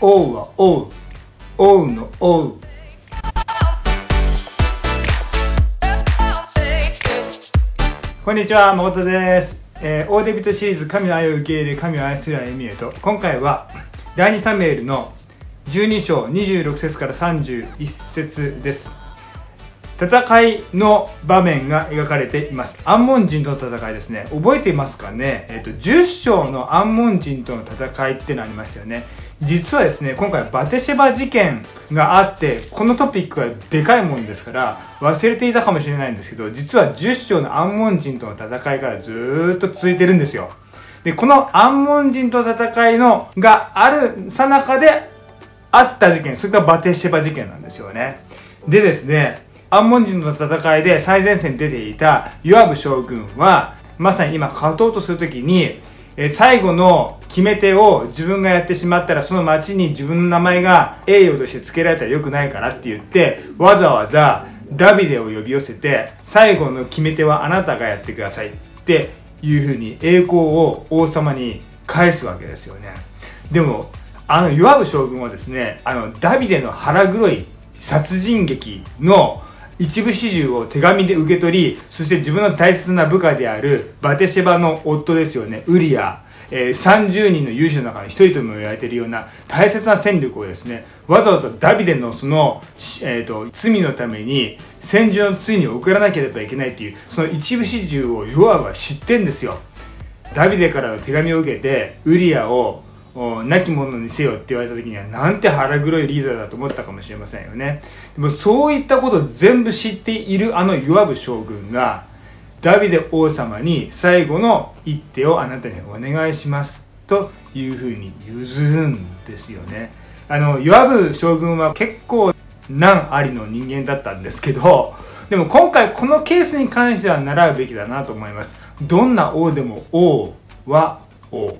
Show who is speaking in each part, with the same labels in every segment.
Speaker 1: 王は王王の王こんにちは誠です、えー、大デビットシリーズ神の愛を受け入れ神を愛する歩みへと。今回は第2サムエルの12章26節から31節です。戦いの場面が描かれています。アンモン人との戦いですね。覚えていますかね、えっと10章のアンモン人との戦いってのありましたよね。実はですね今回バテシェバ事件があってこのトピックがでかいもんですから忘れていたかもしれないんですけど実は10章のアンモン人との戦いからずーっと続いてるんですよ。でこのアンモン人との戦いのがあるさなかであった事件それがバテシェバ事件なんですよね。でですねアンモン人の戦いで最前線に出ていたヨアブ将軍はまさに今勝とうとするときに最後の決め手を自分がやってしまったらその町に自分の名前が栄誉として付けられたらよくないからって言ってわざわざダビデを呼び寄せて最後の決め手はあなたがやってくださいっていうふうに栄光を王様に返すわけですよね。でもあのヨアブ将軍はですねあのダビデの腹黒い殺人劇の一部始終を手紙で受け取りそして自分の大切な部下であるバテシェバの夫ですよねウリア、えー、30人の勇士の中の一人とも言われているような大切な戦力をですねわざわざダビデのその、えーと、罪のために戦場の追に送らなければいけないっていうその一部始終をヨアは知ってんですよ。ダビデからの手紙を受けてウリアを亡き者にせよって言われた時にはなんて腹黒いリーダーだと思ったかもしれませんよね。でもそういったことを全部知っているあのヨアブ将軍がダビデ王様に最後の一手をあなたにお願いしますというふうに譲るんですよね。あのヨアブ将軍は結構難ありの人間だったんですけどでも今回このケースに関しては習うべきだなと思います。どんな王でも王は王。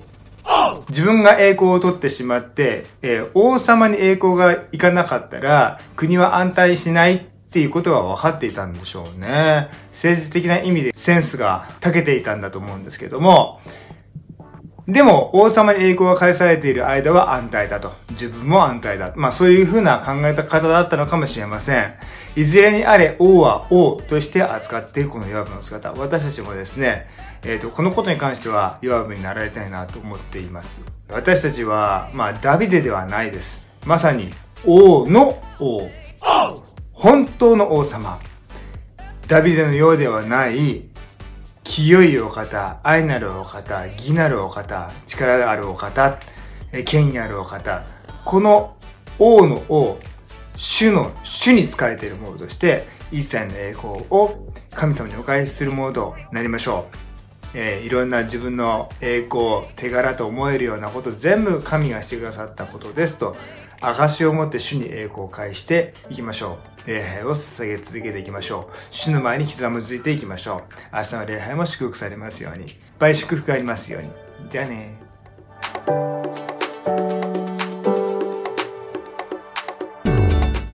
Speaker 1: 自分が栄光を取ってしまって、えー、王様に栄光がいかなかったら、国は安泰しないっていうことは分かっていたんでしょうね。政治的な意味でセンスが長けていたんだと思うんですけども、でも、王様に栄光が返されている間は安泰だと。自分も安泰だ。まあそういう風な考え方だったのかもしれません。いずれにあれ、王は王として扱っているこのヨアブの姿。私たちもですね、えっ、ー、と、このことに関してはヨアブになられたいなと思っています。私たちは、まあダビデではないです。まさに、王の王。本当の王様。ダビデのようではない、清いお方、愛なるお方、義なるお方、力あるお方、権威あるお方、この王の王、主の主に仕えているものとして、一切の栄光を神様にお返しするものとなりましょう。えー、いろんな自分の栄光、手柄と思えるようなこと全部神がしてくださったことですと、証を持って主に栄光を返していきましょう。礼拝を捧げ続けていきましょう。主の前にひざむずいていきましょう。明日の礼拝も祝福されますように。いっぱい祝福がありますように。じゃあね